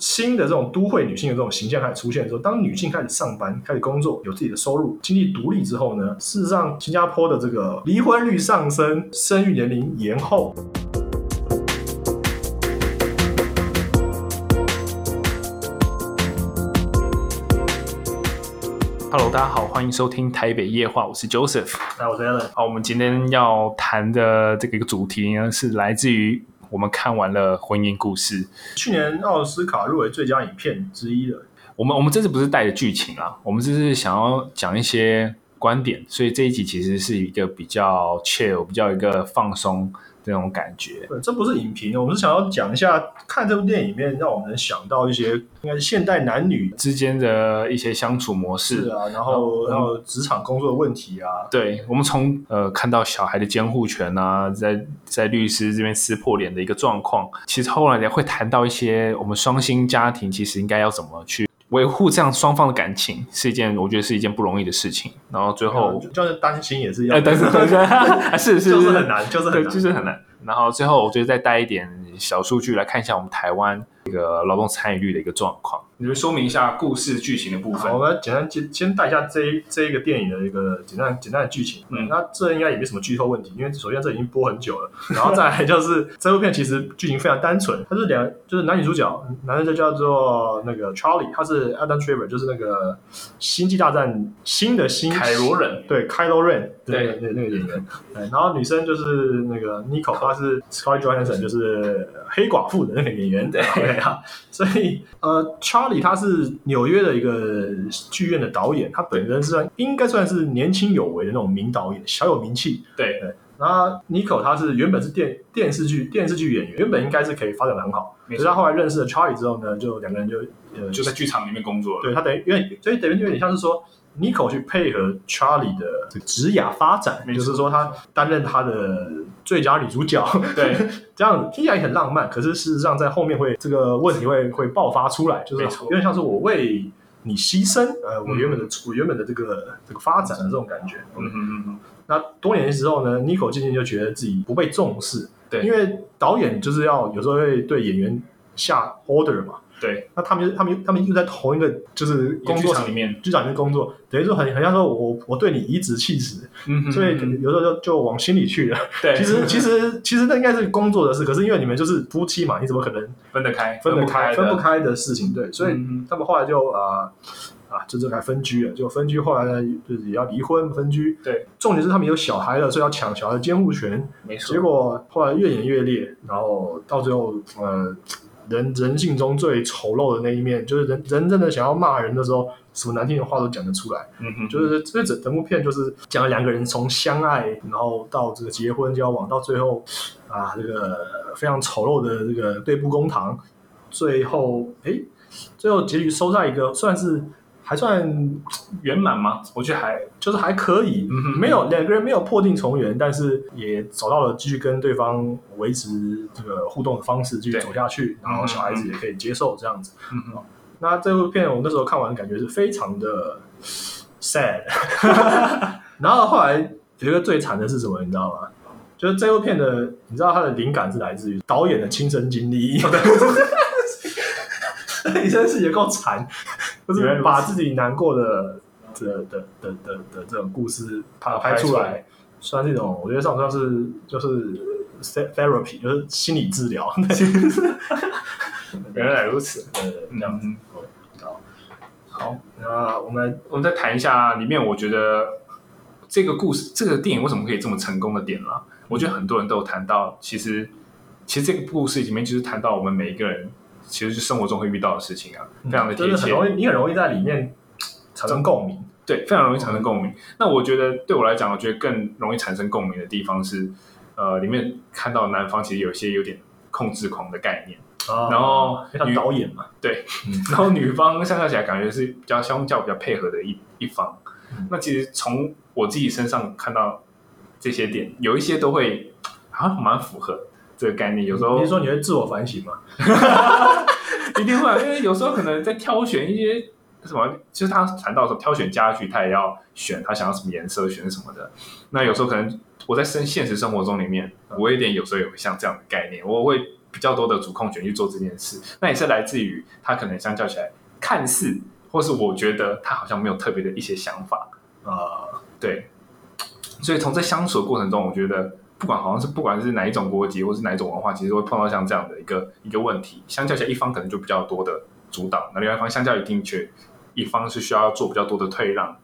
新的这种都会女性的这种形象开始出现的时候，当女性开始上班、开始工作、有自己的收入、经济独立之后呢，事实上新加坡的这个离婚率上升、生育年龄延后。Hello，大家好，欢迎收听台北夜话，我是 Joseph。那我是 Alan，好，我们今天要谈的这个一个主题呢，是来自于我们看完了《婚姻故事》，去年奥斯卡入围最佳影片之一的。我们我们这次不是带着剧情啊，我们这是想要讲一些观点，所以这一集其实是一个比较 chill、比较一个放松。那种感觉，对，这不是影评，我们是想要讲一下看这部电影里面，让我们想到一些应该是现代男女之间的一些相处模式是啊，然后然后职场工作的问题啊。对，我们从呃看到小孩的监护权啊，在在律师这边撕破脸的一个状况，其实后来也会谈到一些我们双薪家庭其实应该要怎么去维护这样双方的感情，是一件我觉得是一件不容易的事情。然后最后就是担心也是要，担心担心，是是就是很难，就是很就是很难。然后最后，我觉得再带一点小数据来看一下我们台湾这个劳动参与率的一个状况。你们说明一下故事剧情的部分。我们简单先先带一下这这一个电影的一个简单简单的剧情。嗯，那这应该也没什么剧透问题，因为首先这已经播很久了。然后再来就是这部片其实剧情非常单纯，它是两就是男女主角，男生就叫做那个 Charlie，他是 Adam Driver，就是那个星际大战新的新凯罗人，对，Kylo Ren，对那那个演员。对，然后女生就是那个 Nico，她是 Scarlett Johansson，就是黑寡妇的那个演员。对 啊，所以呃，Charlie。里他是纽约的一个剧院的导演，他本身是应该算是年轻有为的那种名导演，小有名气。对对，然后 Nico 他是原本是电电视剧电视剧演员，原本应该是可以发展的很好。可是他后来认识了 Charlie 之后呢，就两个人就呃就在剧场里面工作了。对他等于因为所以等于有点像是说。Nico 去配合 Charlie 的职涯发展，就是说他担任他的最佳女主角，对，这样子听起来很浪漫，可是事实上在后面会这个问题会会爆发出来，就是有点像是我为你牺牲，呃，我原本的我原本的这个这个发展的这种感觉。嗯嗯嗯嗯。那多年之后呢，Nico 渐渐就觉得自己不被重视，对，因为导演就是要有时候会对演员下 order 嘛。对，那他们他们他们又在同一个就是工作场里面，剧场里面工作，等于说很很像说我我对你颐指气使，嗯，所以有时候就就往心里去了。对，其实其实其实那应该是工作的事，可是因为你们就是夫妻嘛，你怎么可能分得开？分得开分不开的事情，对，所以他们后来就啊啊，就这还分居了，就分居，后来呢就是也要离婚分居。对，重点是他们有小孩了，所以要抢小孩的监护权。没错。结果后来越演越烈，然后到最后呃。人人性中最丑陋的那一面，就是人人真的想要骂人的时候，什么难听的话都讲得出来。嗯哼，就是这整整部片就是讲了两个人从相爱，然后到这个结婚交往，到最后啊，这个非常丑陋的这个对簿公堂，最后哎，最后结局收在一个算是。还算圆满吗？我觉得还就是还可以，没有两个人没有破镜重圆，但是也找到了继续跟对方维持这个互动的方式，继续走下去，然后小孩子也可以接受这样子。嗯那这部片我那时候看完感觉是非常的 sad，然后后来有一个最惨的是什么，你知道吗？就是这部片的，你知道它的灵感是来自于导演的亲身经历。你真是也够惨，就是把自己难过的的的的的的这种故事拍拍出来，算是一种，我觉得算算是就是 therapy，就是心理治疗。原来如此，呃，这样子。好，好，那我们我们再谈一下里面，我觉得这个故事，这个电影为什么可以这么成功的点了？我觉得很多人都有谈到，其实其实这个故事里面就是谈到我们每一个人。其实是生活中会遇到的事情啊，非常的贴切，很容易，你很容易在里面产生共鸣，对，非常容易产生共鸣。那我觉得对我来讲，我觉得更容易产生共鸣的地方是，呃，里面看到男方其实有一些有点控制狂的概念，然后女导演嘛，对，然后女方相较起来感觉是比较相较比较配合的一一方。那其实从我自己身上看到这些点，有一些都会啊蛮符合。这个概念有时候，你是说你会自我反省吗？一定会，因为有时候可能在挑选一些什么，其实他谈到说挑选家具，他也要选他想要什么颜色，选什么的。那有时候可能我在生现实生活中里面，我有点有时候有像这样的概念，我会比较多的主控权去做这件事。那也是来自于他可能相较起来，看似或是我觉得他好像没有特别的一些想法呃，对。所以从这相处的过程中，我觉得不管好像是不管是哪一种国籍或是哪一种文化，其实会碰到像这样的一个一个问题。相较起来，一方可能就比较多的主导，那另外一方相较于定缺一方是需要做比较多的退让。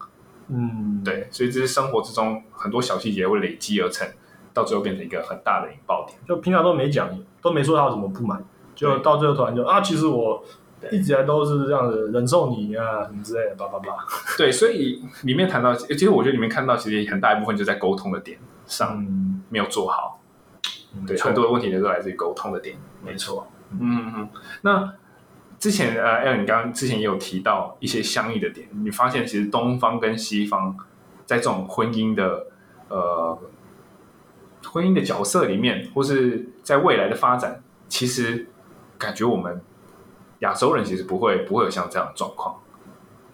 嗯，对，所以这是生活之中很多小细节会累积而成，到最后变成一个很大的引爆点。就平常都没讲，都没说他有什么不满，就到最后突然就啊，其实我一直以来都是这样子忍受你啊什么之类的，叭叭叭。对，所以里面谈到，其实我觉得里面看到其实很大一部分就在沟通的点上没有做好。对，很多的问题都来自于沟通的点。没错。嗯嗯，那。之前呃，艾伦你刚刚之前也有提到一些相异的点，你发现其实东方跟西方在这种婚姻的呃婚姻的角色里面，或是在未来的发展，其实感觉我们亚洲人其实不会不会有像这样的状况。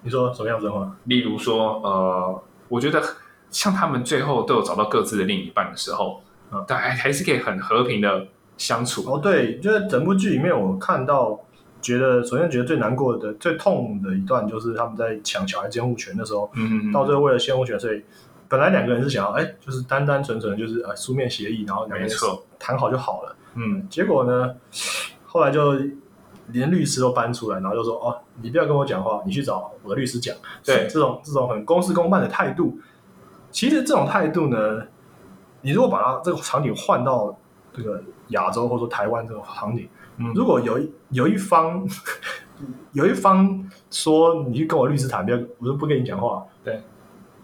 你说什么样子的话？例如说呃，我觉得像他们最后都有找到各自的另一半的时候，嗯，但还还是可以很和平的相处。哦，对，就是整部剧里面我看到。觉得首先觉得最难过的、最痛的一段，就是他们在抢小孩监护权的时候，嗯嗯到最后为了监护权，所以本来两个人是想要，哎，就是单单纯纯就是呃书面协议，然后两个人谈好就好了，嗯，结果呢，后来就连律师都搬出来，然后就说，哦，你不要跟我讲话，你去找我的律师讲，对，这种这种很公事公办的态度，其实这种态度呢，你如果把它这个场景换到这个亚洲或者说台湾这种场景。如果有一有一方 有一方说你去跟我律师谈，不要，我就不跟你讲话。对，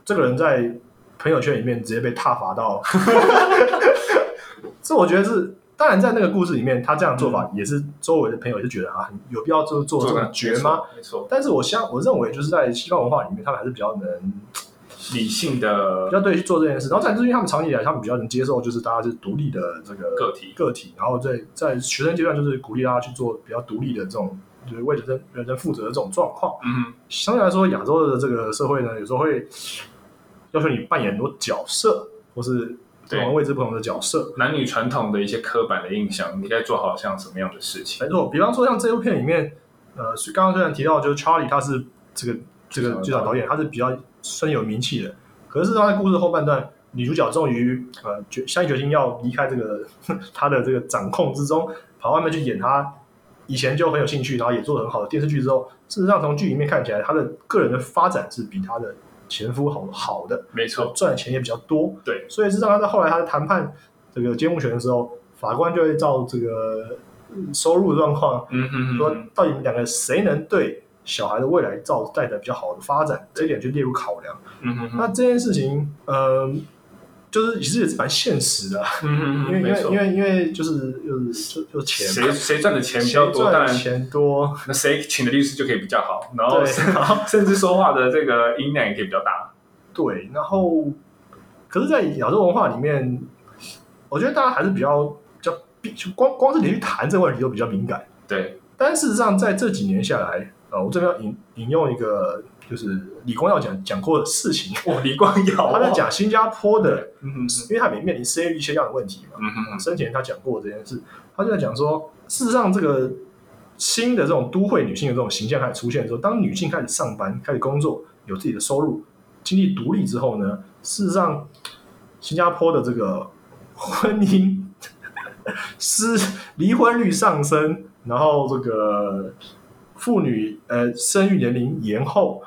这个人在朋友圈里面直接被踏伐到，这我觉得是当然在那个故事里面，他这样做法也是周围的朋友就觉得啊，有必要做做这么绝吗？没错。但是我相我认为就是在西方文化里面，他们还是比较能。理性的比较对去做这件事，然后再就是因为他们长期以来，他们比较能接受，就是大家是独立的这个个体个体，然后在在学生阶段，就是鼓励大家去做比较独立的这种，就是为人生人生负责的这种状况。嗯，相对来说，亚洲的这个社会呢，有时候会要求你扮演很多角色，或是不同位置不同的角色，男女传统的一些刻板的印象，你该做好像什么样的事情？没错，比方说像这部片里面，呃，刚刚虽然提到就是 Charlie，他是这个这个最早导演，他是比较。深有名气的，可是他在故事后半段，女主角终于呃决下定决心要离开这个 他的这个掌控之中，跑外面去演他以前就很有兴趣，然后也做的很好的电视剧之后，事实上从剧里面看起来，他的个人的发展是比他的前夫好好的，没错，赚的钱也比较多，对，所以事实上他在后来他的谈判这个监护权的时候，法官就会照这个收入状况，嗯嗯，说到底两个谁能对。小孩的未来造带来比较好的发展，这一点就列入考量。嗯哼，那这件事情，呃，就是其实也是蛮现实的。嗯哼，因为因为因为因为就是就是就钱，谁谁赚的钱比较多，当然钱多，那谁请的律师就可以比较好，然后 甚至说话的这个音量也可以比较大。对，然后可是，在亚洲文化里面，我觉得大家还是比较比较，就光光是你去谈这个问题都比较敏感。对，但事实上，在这几年下来。呃，我这边要引引用一个，就是李光耀讲讲过的事情。哦，李光耀 他在讲新加坡的，嗯哼，因为他也面临生育一些样的问题嘛。嗯哼，生前他讲过这件事，他就在讲说，事实上这个新的这种都会女性的这种形象开始出现的时候，当女性开始上班、开始工作、有自己的收入、经济独立之后呢，事实上新加坡的这个婚姻 是离婚率上升，然后这个。妇女呃生育年龄延后，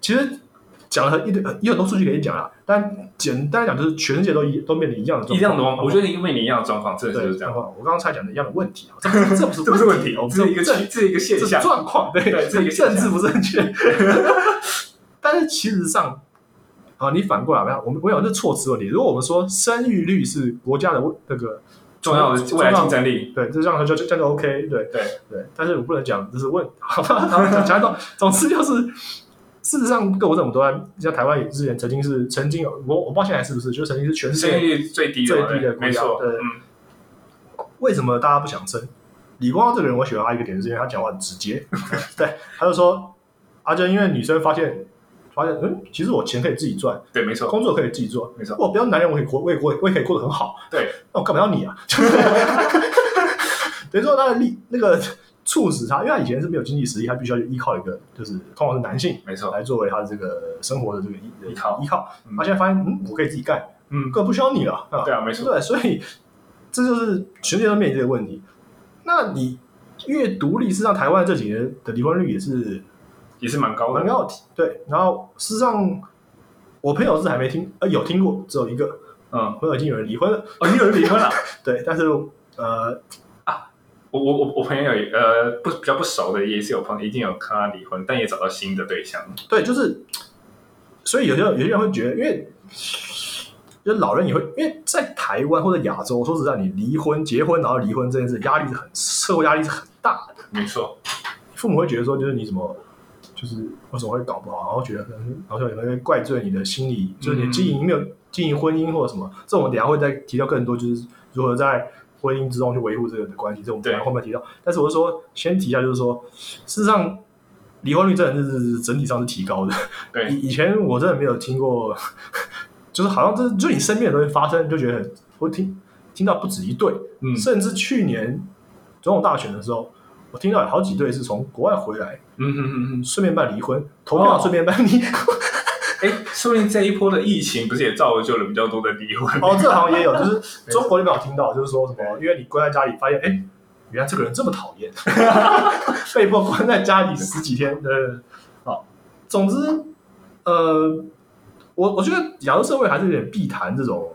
其实讲了一堆有很多数据可以讲啊，但简单讲就是全世界都一都面临一样的状况。一样的吗？我觉得因为你一样的状况，真的就是这样。我刚刚才讲的一样的问题啊，这这不是 这不是问题，这是一个这这一个现象状况，对对，这一个政治不正确。但是其实上啊，你反过来看，我们我有这措辞问题。如果我们说生育率是国家的那个。重要的未来竞争力，对，这样就就这样就 OK，对对对。但是我不能讲这是问，讲总总之就是，事实上各国这么多，像台湾也之前曾经是曾经有，我我不知道现在是不是，就曾经是全世界最低最低的国家。对，为什么大家不想生？李光耀这个人，我喜欢他一个点，是因为他讲话很直接。对，他就说，啊，就因为女生发现。发现嗯，其实我钱可以自己赚，对，没错，工作可以自己做，没错。我不要男人，我可以过，我也过，我也可以过得很好，对。那我干嘛要你啊？等于说他的力那个促使他，因为他以前是没有经济实力，他必须要依靠一个就是通常是男性没错，来作为他这个生活的这个依依靠依靠。嗯他现在发现，嗯，我可以自己干，嗯，根本不需要你了，啊对啊，没错，对，所以这就是全世界都面临这个问题。那你越独立，事实上台湾这几年的离婚率也是也是蛮高的，蛮高的。对，然后事实上我朋友是还没听，呃，有听过，只有一个嗯，朋友已经有人离婚了。哦，你有人离婚了？对，但是呃啊，我我我我朋友有呃不比较不熟的，也是有朋友已经有看他离婚，但也找到新的对象。对，就是，所以有些人有些人会觉得，因为就是老人也会，因为在台湾或者亚洲，说实在，你离婚、结婚然后离婚这件事，压力是很社会压力是很大的。没错，父母会觉得说，就是你怎么，就是为什么会搞不好，然后觉得可能，好像有人会怪罪你的心理，就是你经营没有经营婚姻或者什么，这我们等下会再提到更多，就是如何在婚姻之中去维护这个的关系，这我们等下对后面提到。但是我是说，先提一下，就是说，事实上，离婚率真的是整体上是提高的。对，以以前我真的没有听过，就是好像这就你身边的东西发生，就觉得很我听听到不止一对，嗯甚至去年总统大选的时候，我听到有好几对是从国外回来，嗯哼哼哼，顺便办离婚，投票顺便办离婚。哎，说不定这一波的疫情不是也造就了比较多的离婚？哦，这好像也有，就是中国那边有听到，就是说什么，因为你关在家里，发现哎，原来这个人这么讨厌，被迫关在家里十几天。呃，好，总之，呃，我我觉得亚洲社会还是有点避谈这种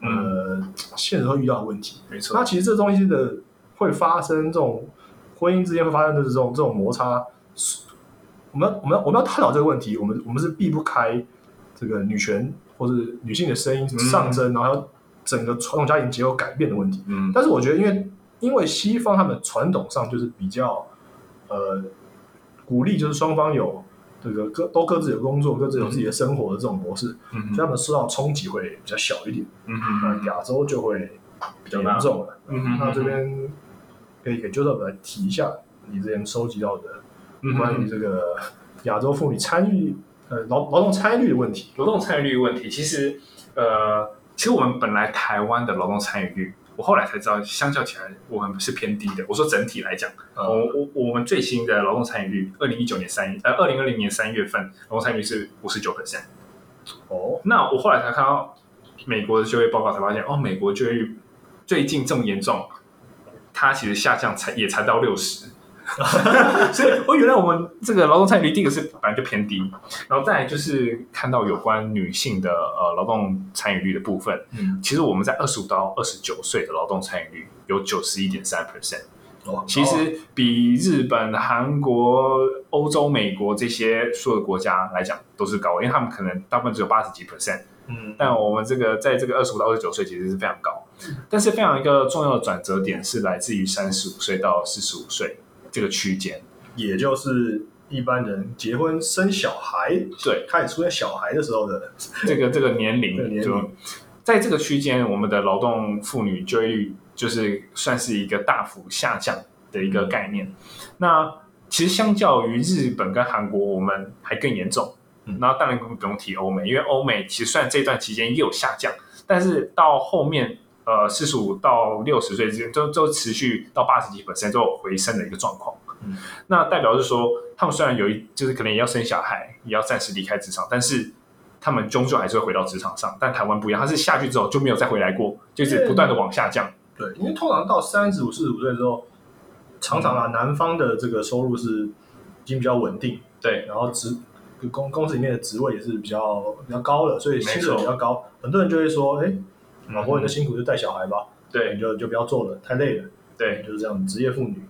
呃现实会遇到的问题。没错，那其实这东西的会发生这种婚姻之间会发生的这种这种摩擦，我们我们我们要探讨这个问题，我们我们是避不开这个女权或者女性的声音上升，然后整个传统家庭结构改变的问题。嗯但是我觉得，因为因为西方他们传统上就是比较呃鼓励，就是双方有这个各都各自有工作，各自有自己的生活的这种模式，嗯所以他们受到冲击会比较小一点。嗯那亚洲就会比较严重了。嗯那这边可以给 Joseph 来提一下你之前收集到的嗯关于这个亚洲妇女参与呃劳劳动参与率的问题。劳动参与率问题，其实呃，其实我们本来台湾的劳动参与率，我后来才知道，相较起来我们是偏低的。我说整体来讲，呃我我我们最新的劳动参与率，二零一九年三呃二零二零年三月份劳动参与率是五十九 percent。哦，那我后来才看到美国的就业报告，才发现哦，美国就业率最近这么严重，它其实下降才也才到六十。所以，我原来我们这个劳动参与率，第一个是本来就偏低，然后再来就是看到有关女性的呃劳动参与率的部分，嗯，其实我们在二十五到二十九岁的劳动参与率有九十一点三 percent，哦，其实比日本、韩国、欧洲、美国这些所有的国家来讲都是高，因为他们可能大部分只有八十几 percent，嗯，但我们这个在这个二十五到二十九岁其实是非常高，但是非常一个重要的转折点是来自于三十五岁到四十五岁这个区间。也就是一般人结婚生小孩，对，开始出现小孩的时候的，这个这个年这个龄就年龄在这个区间，我们的劳动妇女就业率就是算是一个大幅下降的一个概念。那其实相较于日本跟韩国，我们还更严重。嗯那当然不用提欧美，因为欧美其实虽然这段期间也有下降，但是到后面呃四十五到六十岁之间，就就持续到八十几 percent 都有回升的一个状况。嗯，那代表是说，他们虽然有一就是可能也要生小孩，也要暂时离开职场，但是他们终究还是会回到职场上。但台湾不一样，他是下去之后就没有再回来过，就是不断的往下降。对，因为通常到三十五、四十五岁之后，常常啊，男方的这个收入是已经比较稳定，对，然后职公公司里面的职位也是比较比较高的，所以薪水比较高。很多人就会说，哎，老婆你的辛苦就带小孩吧，对。你就就不要做了，太累了，对。就是这样，职业妇女，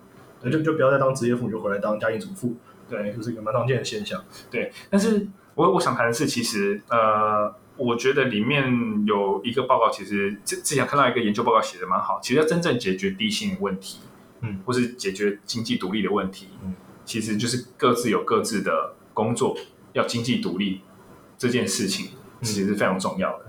那就就不要再当职业妇女，就回来当家庭主妇，对。就是一个蛮常见的现象。对，但是我我想谈的是，其实呃，我觉得里面有一个报告，其实之之前看到一个研究报告写的蛮好，其实要真正解决低薪的问题，嗯，或是解决经济独立的问题，嗯，其实就是各自有各自的工作，要经济独立这件事情，其实是非常重要的。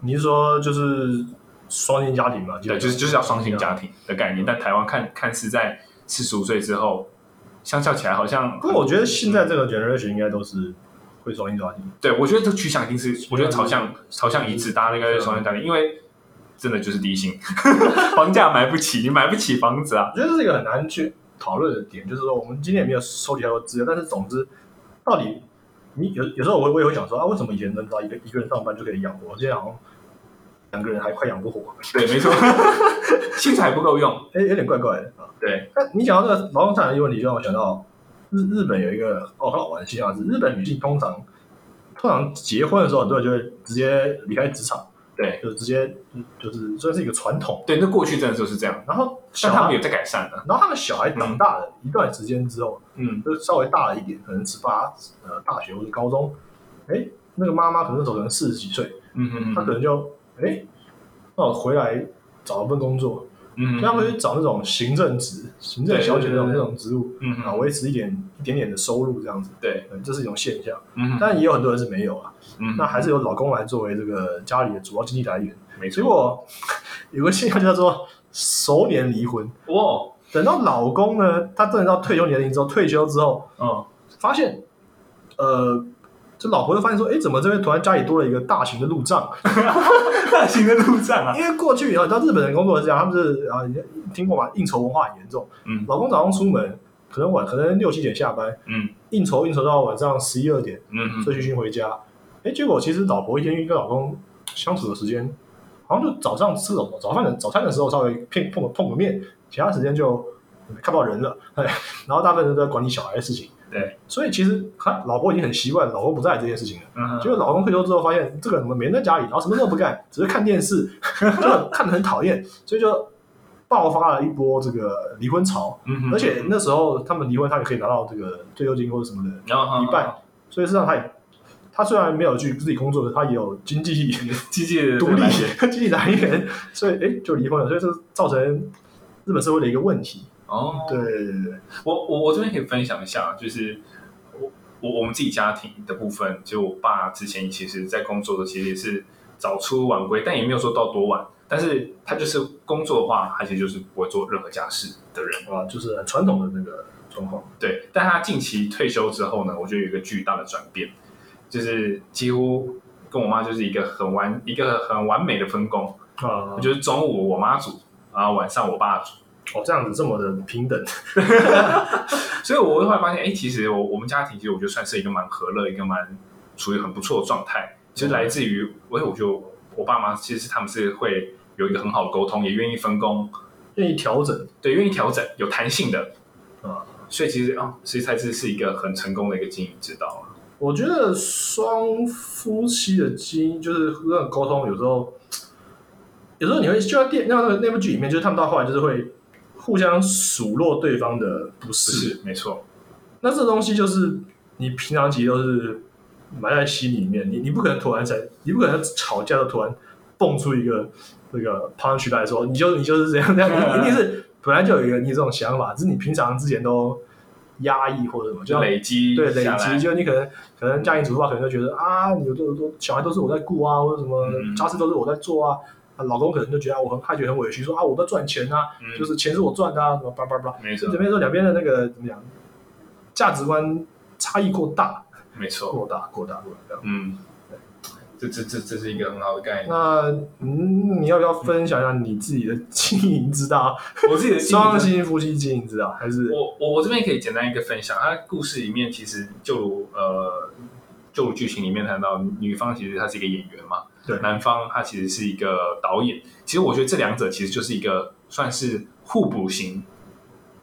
你是说就是双薪家庭嘛？对，就是就是要双薪家。庭的概念，但台湾看看似在四十五岁之后，相较起来好像不过我觉得现在这个 generation 应该都是会双薪家庭。对，我觉得这趋向一定是，我觉得朝向朝向一致，大家应该是双薪家庭，因为真的就是低薪，房价买不起，你买不起房子啊。我觉得这是一个很难去讨论的点，就是说我们今天也没有收集太多资料，但是总之，到底你有有时候我我也会想说啊，为什么以前能找一个一个人上班就可以养活，现在好像两个人还快养不活，对，没错，薪水还不够用，哎，有点怪怪的。啊。对，那你讲到这个劳动产的问题，就让我想到日日本有一个哦很好玩的现象是，日本女性通常通常结婚的时候，很多人就会直接离开职场，对，就直接就是算是一个传统。对，那过去真的就是这样，然后小孩但他们有在改善的，然后他们小孩长大了一段时间之后，嗯，就稍微大了一点，可能十八呃大学或者高中，哎，那个妈妈可能那时候可能四十几岁，嗯嗯她可能就哎，那我回来找一份工作，嗯所以他们会去找那种行政职、行政小姐那种那种职务，嗯啊，维持一点一点点的收入这样子，对，对这是一种现象。嗯但也有很多人是没有啊，嗯，那还是由老公来作为这个家里的主要经济来源。没错，结果有个现象叫做熟年离婚，哇，等到老公呢，他真的到退休年龄之后，退休之后，嗯，发现，呃，这老婆就发现说，哎，怎么这边突然家里多了一个大型的路障？大型的路障啊，因为过去啊，你知道日本人工作是这样，他们是啊，你听过吗？应酬文化很严重。嗯老公早上出门，可能晚，可能六七点下班，嗯应酬应酬到晚上十一二点，嗯醉醺醺回家。哎，结果其实老婆一天跟老公相处的时间，好像就早上吃早早饭的早餐的时候稍微碰碰个碰个面，其他时间就看不到人了。哎，然后大部分人都在管理小孩的事情。对，所以其实他老婆已经很习惯老公不在这件事情了。嗯结果老公退休之后发现这个人怎么没人在家里，然后什么都不干，只是看电视，就看得很讨厌，所以就爆发了一波这个离婚潮。嗯而且那时候他们离婚，他也可以拿到这个退休金或者什么的一半，所以事实上他也他虽然没有去自己工作，可是他也有经济机器的独立 经济来源，所以哎就离婚了，所以这造成日本社会的一个问题。哦，对对对对，我我我这边可以分享一下，就是我我我们自己家庭的部分，就我爸之前其实在工作的其实也是早出晚归，但也没有说到多晚，但是他就是工作的话，他其实就是不会做任何家事的人，啊，就是很传统的那个状况。对。但他近期退休之后呢，我觉得有一个巨大的转变，就是几乎跟我妈就是一个很完一个很完美的分工，啊，就是中午我妈煮，然后晚上我爸煮。哦，这样子这么的平等，所以我会后来发现，哎，其实我我们家庭其实我觉得算是一个蛮和乐，一个蛮处于很不错的状态。其实来自于，我我就我爸妈其实他们是会有一个很好的沟通，也愿意分工，愿意调整对，愿意调整，有弹性的。啊。所以其实啊，其实才是是一个很成功的一个经营之道啊。我觉得双夫妻的基因就是那种沟通，有时候，有时候你会就在电那那个那部剧里面，就是他们到后来就是会互相数落对方的不不是。是，没错，那这东西就是你平常其实都是埋在心里面，你你不可能突然在，你不可能吵架就突然蹦出一个这个 punch 来说，你就你就是这样这样，你一定是本来就有一个你这种想法，只是你平常之前都压抑或者什么，就累积对累积，就你可能可能家庭主妇啊，可能就觉得啊，你有都都小孩都是我在顾啊，或者什么嗯家事都是我在做啊。啊，老公可能就觉得啊我很，他觉得很委屈，说啊，我在赚钱啊，嗯就是钱是我赚的啊，什么叭叭叭。没错就这，边说两边的那个怎么讲，价值观差异过大，没错，过大，过大，过大。嗯，这这这这是一个很好的概念。那嗯，你要不要分享一下你自己的经营之道？我自己的经双营薪夫妻经营之道，还是我我我这边可以简单一个分享，它故事里面其实就如呃，就剧情里面谈到，女方其实她是一个演员嘛，对。男方他其实是一个导演。其实我觉得这两者其实就是一个算是互补型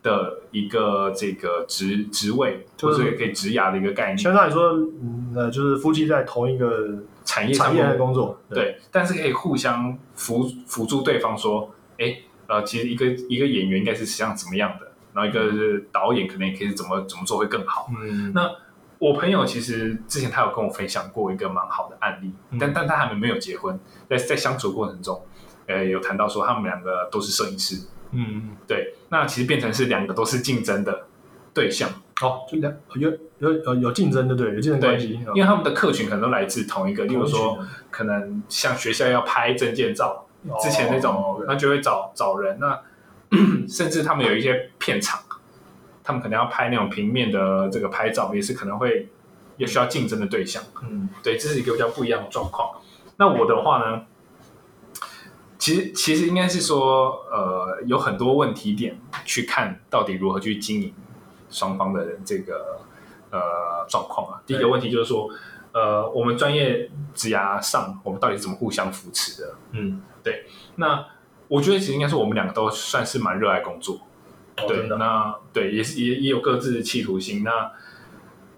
的一个这个职职位，就是或者也可以职涯的一个概念，相当来说，嗯，呃，就是夫妻在同一个产业上产业面的工作，对，但是可以互相辅辅助对方说，哎，呃，其实一个一个演员应该是像怎么样的，然后一个是导演可能也可以怎么怎么做会更好。嗯，那我朋友其实之前他有跟我分享过一个蛮好的案例，嗯但但他还没有结婚，在在相处过程中，呃，有谈到说他们两个都是摄影师，嗯，对，那其实变成是两个都是竞争的对象，哦，就两有有有有竞争的，对，有竞争关系，因为他们的客群可能都来自同一个，例如说可能像学校要拍证件照，哦之前那种哦，那就会找找人。那 甚至他们有一些片场，他们可能要拍那种平面的这个拍照，也是可能会也需要竞争的对象。嗯对，这是一个比较不一样的状况。那我的话呢，其实其实应该是说，呃，有很多问题点去看到底如何去经营双方的这个呃状况啊。第一个问题就是说，呃，我们专业职涯上，我们到底怎么互相扶持的？嗯，对。那我觉得其实应该是我们两个都算是蛮热爱工作，对。那对，也是也也有各自的企图心。那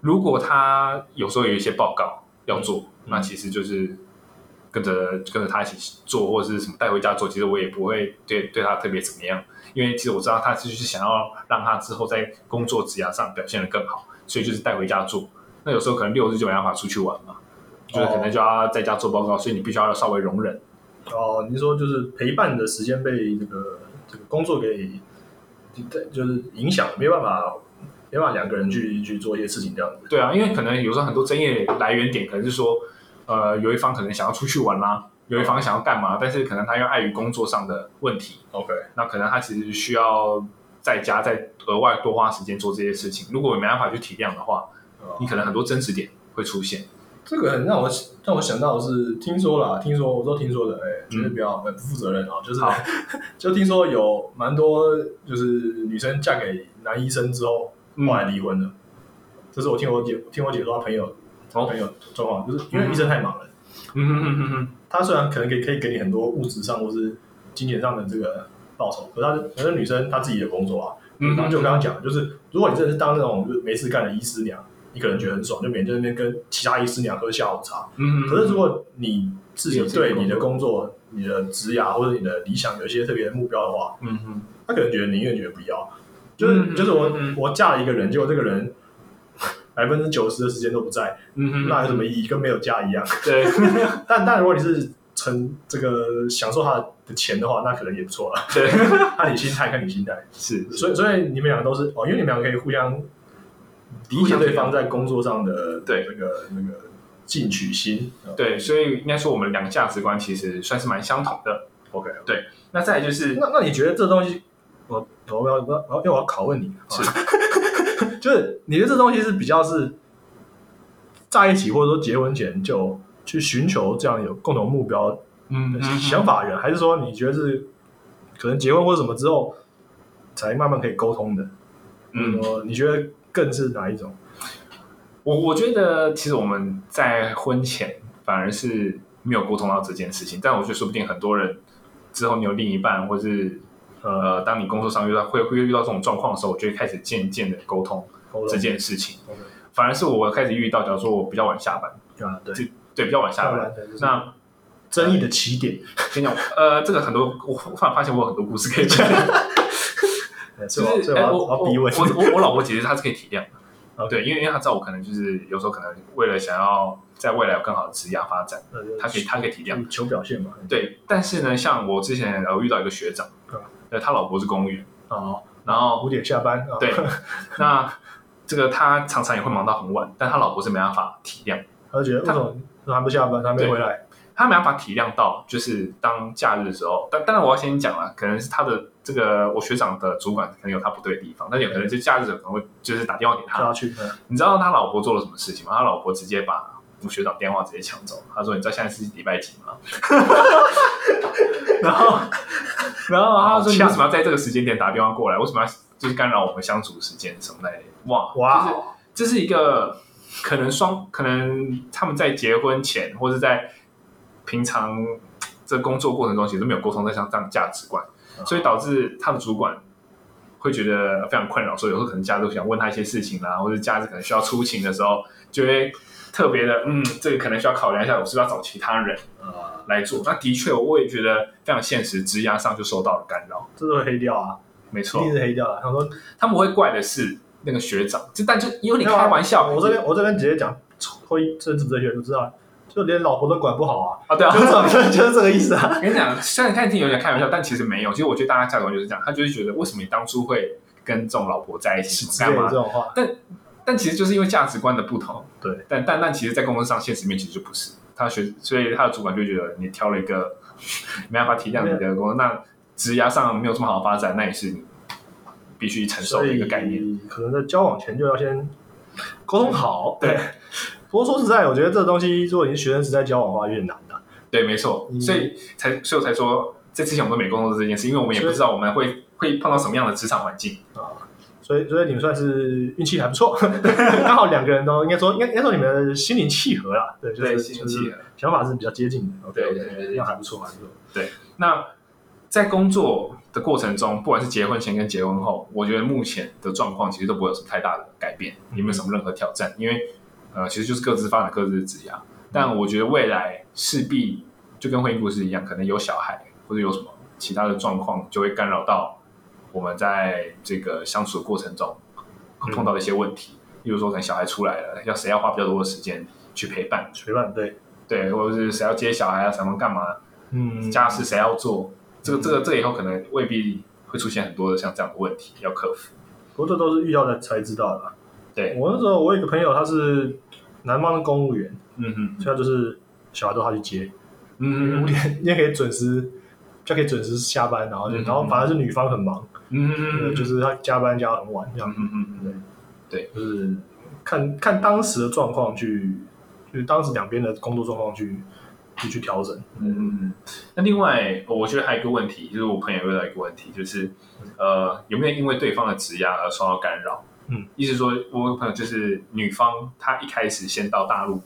如果他有时候有一些报告要做，那其实就是。跟着跟着他一起做，或者是什么带回家做，其实我也不会对对他特别怎么样，因为其实我知道他就是想要让他之后在工作职涯上表现的更好，所以就是带回家做。那有时候可能六日就没办法出去玩嘛，就是可能就要在家做报告，所以你必须要稍微容忍。哦，你说就是陪伴的时间被这个这个工作给就是影响，没办法没办法两个人去去做一些事情这样子。对啊，因为可能有时候很多争议来源点可能是说。呃，有一方可能想要出去玩啦，有一方想要干嘛，但是可能他又碍于工作上的问题，OK，那可能他其实需要在家再额外多花时间做这些事情。如果没办法去体谅的话，你可能很多争执点会出现。这个很让我让我想到的是，听说啦，听说我都听说的，哎，绝对不要不负责任啊，就是 就听说有蛮多就是女生嫁给男医生之后后来离婚了，这是我听我姐听我姐说她朋友。朋友状况就是因为医生太忙了，嗯哼哼哼哼，他虽然可能给可以给你很多物质上或是金钱上的这个报酬，可是他可是女生她自己的工作啊，然后就我刚刚讲，就是如果你真的是当那种就没事干的医师娘，你可能觉得很爽，就每天在那边跟其他医师娘喝下午茶，嗯可是如果你自己对你的工作、你的职涯或者你的理想有一些特别的目标的话，嗯哼，他可能觉得宁愿觉得不要，就是就是我我嫁了一个人，结果这个人。百分之九十的时间都不在，那有什么意义？跟没有家一样。对，但但如果你是成这个享受他的钱的话，那可能也不错了。对，看你心态，看你心态。是，所以所以你们两个都是哦，因为你们两个可以互相理解对方在工作上的对那个那个进取心。对，所以应该说我们两个价值观其实算是蛮相同的。OK，对。那再来就是，那那你觉得这东西，我我要我要要我要拷问你是。就是你觉得这东西是比较是在一起或者说结婚前就去寻求这样有共同目标嗯想法人，还是说你觉得是可能结婚或者什么之后才慢慢可以沟通的？嗯，你觉得更是哪一种？我我觉得其实我们在婚前反而是没有沟通到这件事情，但我觉得说不定很多人之后你有另一半或是呃，当你工作上遇到会会遇到这种状况的时候，我就会开始渐渐的沟通。这件事情，反而是我开始遇到，假如说我比较晚下班，啊，对，对，比较晚下班，那争议的起点，跟你讲，呃，这个很多，我突然发现我有很多故事可以讲，就是我我我我我老婆其实她是可以体谅的，对，因为因为她知道我可能就是有时候可能为了想要在未来有更好的职业发展，她可以她可以体谅，求表现嘛，对，但是呢，像我之前有遇到一个学长，对，他老婆是公务员，哦，然后五点下班，对，那。这个他常常也会忙到很晚，但他老婆是没办法体谅，他就觉得为什么还不下班，他没回来，他没办法体谅到，就是当假日的时候。但当然我要先讲了，可能是他的这个我学长的主管可能有他不对的地方，但有可能就假日可能会就是打电话给他去。你知道他老婆做了什么事情吗？他老婆直接把我学长电话直接抢走，他说：“你知道现在是礼拜几吗？” 然后，然后他说：“你为什么要在这个时间点打电话过来？为什么要？”就是干扰我们相处时间什么类，哇哇，就是这是一个可能双可能他们在结婚前或者在平常这工作过程中其实没有沟通在像这样价值观，所以导致他的主管会觉得非常困扰，所以有时候可能假日想问他一些事情啦，或者假日可能需要出勤的时候，就会特别的嗯，这个可能需要考量一下，我是不是要找其他人来做？那的确我也觉得非常现实，职压上就受到了干扰，这是黑掉啊。没错，一定是黑掉了。他说他们会怪的是那个学长，就但就因为你开玩笑，我这边我这边直接讲，会政治哲学就知道，就连老婆都管不好啊啊，对啊，就是就是这个意思啊。跟你讲，虽然看听有点开玩笑，但其实没有。其实我觉得大家价值观就是这样，他就是觉得为什么你当初会跟这种老婆在一起，干嘛这种话？但但其实就是因为价值观的不同，对。但但但其实，在工作上现实面其实就不是他学，所以他的主管就觉得你挑了一个没办法体谅你的工作，那职涯上没有这么好的发展，那也是。必须承受的一个概念，可能在交往前就要先沟通好。对，不过说实在，我觉得这东西如果你是学生时代交往的话，有点难的。对，没错，所以才所以我才说，在之前我们都没工作这件事，因为我们也不知道我们会会碰到什么样的职场环境啊。所以，所以你们算是运气还不错，刚好两个人都应该说，应该应该说你们心灵契合了，对，就是心灵契合，想法是比较接近的。对对对，那还不错，还不错。对，那在工作的过程中，不管是结婚前跟结婚后，我觉得目前的状况其实都不会有什么太大的改变，有没有什么任何挑战？因为呃，其实就是各自发展各自的职业。但我觉得未来势必就跟婚姻故事一样，可能有小孩或者有什么其他的状况，就会干扰到。我们在这个相处的过程中碰到的一些问题，例如说，可能小孩出来了，要谁要花比较多的时间去陪伴？陪伴，对对，或者是谁要接小孩啊，什么干嘛？嗯，家事谁要做？这个这个这个以后可能未必会出现很多的像这样的问题要克服。不过这都是遇到的才知道的。对我那时候，我有一个朋友，他是南方的公务员，嗯哼，所以他就是小孩都他去接，嗯，五点你也可以准时，就可以准时下班，然后就然后反而是女方很忙。嗯，就是他加班加很晚这样，嗯嗯对，对，就是看看当时的状况去，就是当时两边的工作状况去去去调整。嗯嗯嗯。那另外，我觉得还有一个问题，就是我朋友遇到一个问题，就是呃，有没有因为对方的职压而受到干扰？嗯，意思说，我有朋友就是女方，她一开始先到大陆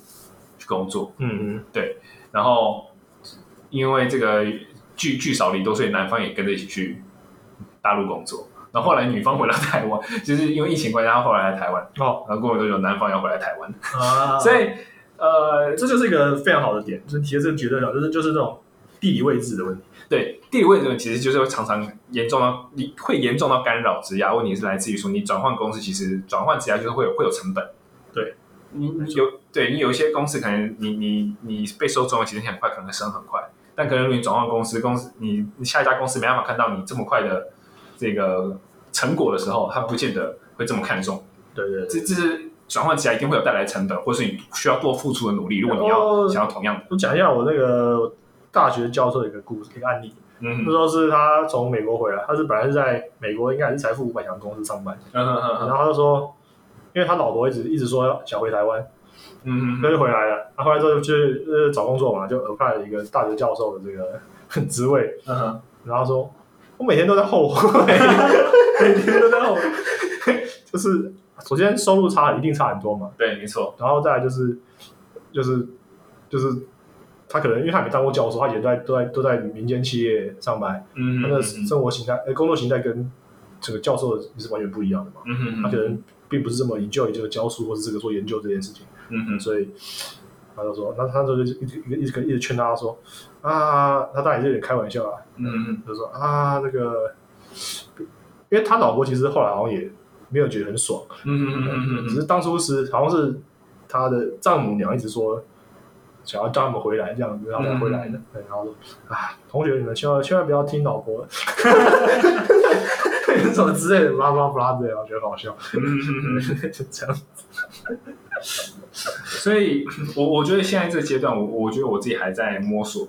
去工作，嗯嗯，对，然后因为这个聚聚少离多，所以男方也跟着一起去。大陆工作，然后后来女方回到台湾，就是因为疫情关系，她后来来台湾。哦，然后过了多久，男方要回来台湾。啊，所以呃，这就是一个非常好的点，就是提的这个绝对好，就是就是这种地理位置的问题。对，地理位置其实就是会常常严重到你会严重到干扰职涯。问题是来自于说，你转换公司，其实转换职涯就是会有会有成本。对，你你有对你有一些公司可能你你你被收中了，其实很快可能会升很快，但可能你转换公司，公司你你下一家公司没办法看到你这么快的。这个成果的时候，他不见得会这么看重。对对，这这是转换起来一定会有带来成本，或是你需要多付出的努力。如果你要想要同样的，我讲一下我那个大学教授的一个故事，一个案例。嗯，那时候是他从美国回来，他是本来是在美国，应该是财富五百强公司上班。嗯嗯嗯。然后他就说，因为他老婆一直一直说想回台湾，嗯，他就回来了。他回来之后就去呃找工作嘛，就 apply 了一个大学教授的这个职位。嗯哼，然后说。我每天都在后悔，每天都在后悔。就是首先收入差一定差很多嘛，对，没错。然后再来就是，就是就是他可能因为他没当过教授，他也在都在都在民间企业上班，嗯，他的生活形态、呃工作形态跟这个教授也是完全不一样的嘛。嗯他可能并不是这么研究这个教书或是这个做研究这件事情。嗯哼，所以。他就说，那他就一直一直一直一直劝他说，啊，他当然是有点开玩笑啊，嗯，就说啊，那个，因为他老婆其实后来好像也没有觉得很爽，嗯嗯嗯嗯，只是当初是好像是他的丈母娘一直说想要叫他们回来这样子，他们回来的，对，然后说啊，同学你们千万千万不要听老婆，什么之类的，拉拉之类的，我觉得好笑，嗯就这样子。所以，我我觉得现在这个阶段，我我觉得我自己还在摸索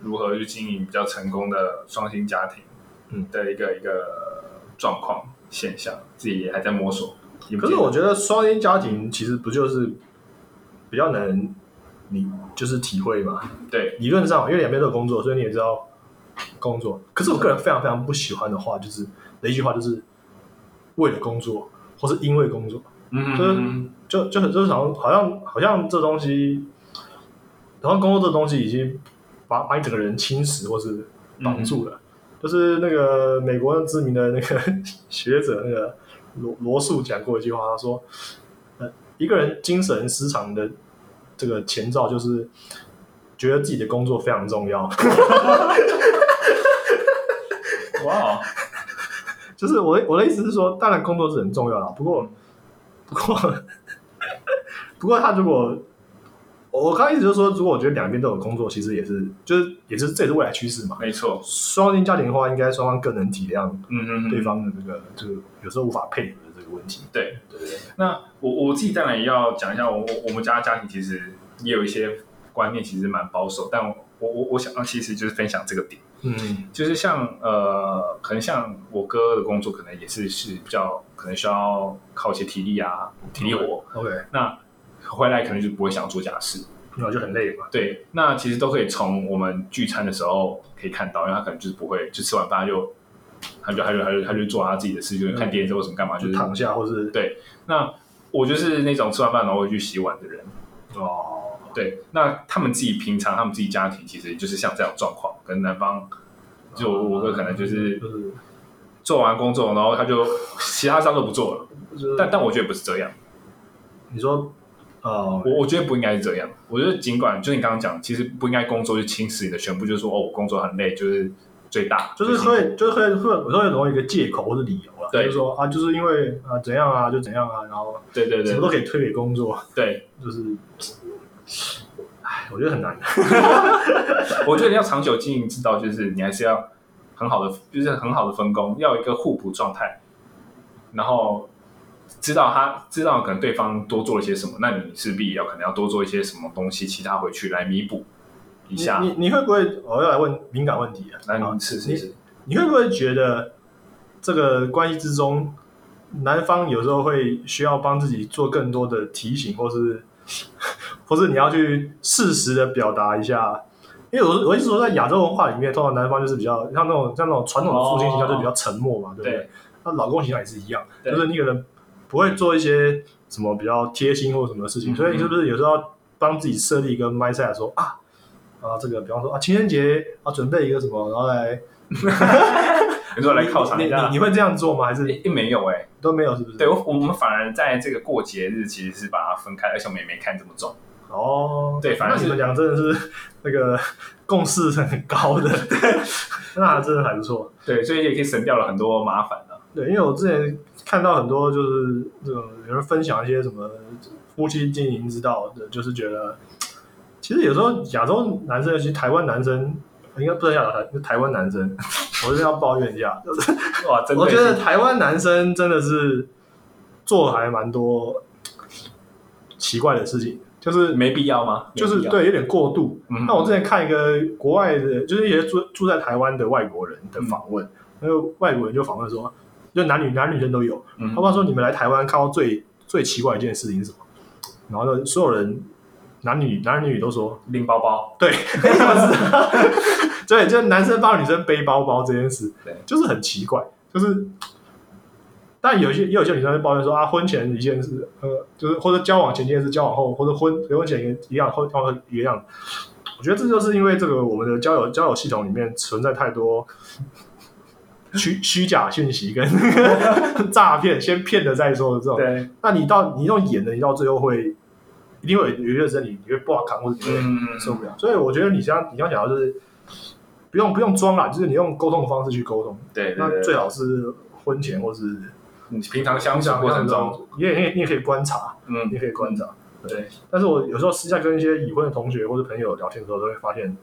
如何去经营比较成功的双薪家庭，嗯的一个一个状况现象，自己也还在摸索。可是我觉得双薪家庭其实不就是比较能你就是体会嘛？对，理论上因为两边都有工作，所以你也知道工作。可是我个人非常非常不喜欢的话，就是的一句话，就是为了工作，或是因为工作。嗯，就是就就很就是好像好像好像这东西，好像工作这东西已经把把你整个人侵蚀或是绑住了。就是那个美国知名的那个 学者那个罗罗素讲过一句话，他说：“呃，一个人精神失常的这个前兆就是觉得自己的工作非常重要。”哇，就是我我的意思是说，当然工作是很重要的，不过。不过，不过他如果我刚一直就是说，如果我觉得两边都有工作，其实也是就是也是这也是未来趋势嘛。没错，双薪家庭的话，应该双方更能体谅嗯嗯对方的这个这个有时候无法配合的这个问题。对对对。那我我自己当然也要讲一下，我我我们家家庭其实也有一些观念，其实蛮保守，但我我我想要其实就是分享这个点。嗯，就是像呃，可能像我哥的工作，可能也是是比较可能需要靠一些体力啊，体力活。OK，那回来可能就不会想做家事，然后就很累嘛。对，那其实都可以从我们聚餐的时候可以看到，因为他可能就是不会，就吃完饭他就他就他就他就他就做他自己的事，就是看电视或什么干嘛，就是躺下或是对。那我就是那种吃完饭然后会去洗碗的人。哦，对，那他们自己平常他们自己家庭其实就是像这样状况，跟男方就我哥可能就是就是做完工作，然后他就其他事都不做了。但但我觉得不是这样，你说呃，我我觉得不应该是这样。我觉得尽管就你刚刚讲，其实不应该工作就侵蚀你的全部，就是说哦，我工作很累，就是最大，就是会就是会会有时候会容易一个借口或者理由啦，对就是说啊，就是因为啊怎样啊就怎样啊，然后对对对什么都可以推给工作，对，就是，唉，我觉得很难。我觉得你要长久经营之道，就是你还是要很好的，就是很好的分工，要有一个互补状态，然后知道他知道可能对方多做了些什么，那你势必也要可能要多做一些什么东西，其他回去来弥补一下。你你你会不会？我要来问敏感问题啊。那啊你是是是，你会不会觉得这个关系之中，男方有时候会需要帮自己做更多的提醒，或是 或是你要去适时的表达一下？因为我我一直说，在亚洲文化里面，通常男方就是比较像那种像那种传统的父亲形象，就比较沉默嘛，对不对？对那老公形象也是一样，就是你可能不会做一些什么比较贴心或什么事情，嗯所以你是不是有时候要帮自己设立一个 mindset 说啊啊，这个比方说啊情人节啊准备一个什么，然后来 你说来犒赏你你一下你，会这样做吗？还是诶没有哎、都没有？是不是？对我我们反而在这个过节日其实是把它分开，而且我们也没看这么重。哦，对反正你们俩真的是那个共识是很高的，那真的还不错。对，所以也可以省掉了很多麻烦了。对，因为我之前看到很多就是这种有人分享一些什么夫妻经营之道的，就是觉得其实有时候亚洲男生，尤其台湾男生，应该不是亚洲台，就台湾男生，我是要抱怨一下，就是哇，真的我觉得台湾男生真的是做还蛮多奇怪的事情，就是没必要吗？要，就是对有点过度。嗯那我之前看一个国外的，就是一些住住在台湾的外国人的访问，那个外国人就访问说，就男女男女生都有，嗯。他爸说你们来台湾看到最最奇怪一件事情是什么？然后呢，所有人男女男女都说，拎包包，对，就是。对，就是男生帮女生背包包这件事，对，就是很奇怪，就是。但有些也有些女生会抱怨说啊，婚前一件事，呃，就是或者交往前一件事，交往后或者婚结婚前也一样，后交往后一样。我觉得这就是因为这个我们的交友交友系统里面存在太多虚虚假讯息跟 诈骗，先骗了再说的这种。对，那你到你用演的，你到最后会一定会有有一段时间你你会不好扛，或者你会嗯，受不了。所以我觉得你像你刚讲的就是不用不用装啦，就是你用沟通的方式去沟通。对对对，那最好是婚前或是你平常相处过程中，，你也你也你也可以观察，嗯你，也可以观察。对，但是我有时候私下跟一些已婚的同学或者朋友聊天的时候，都会发现，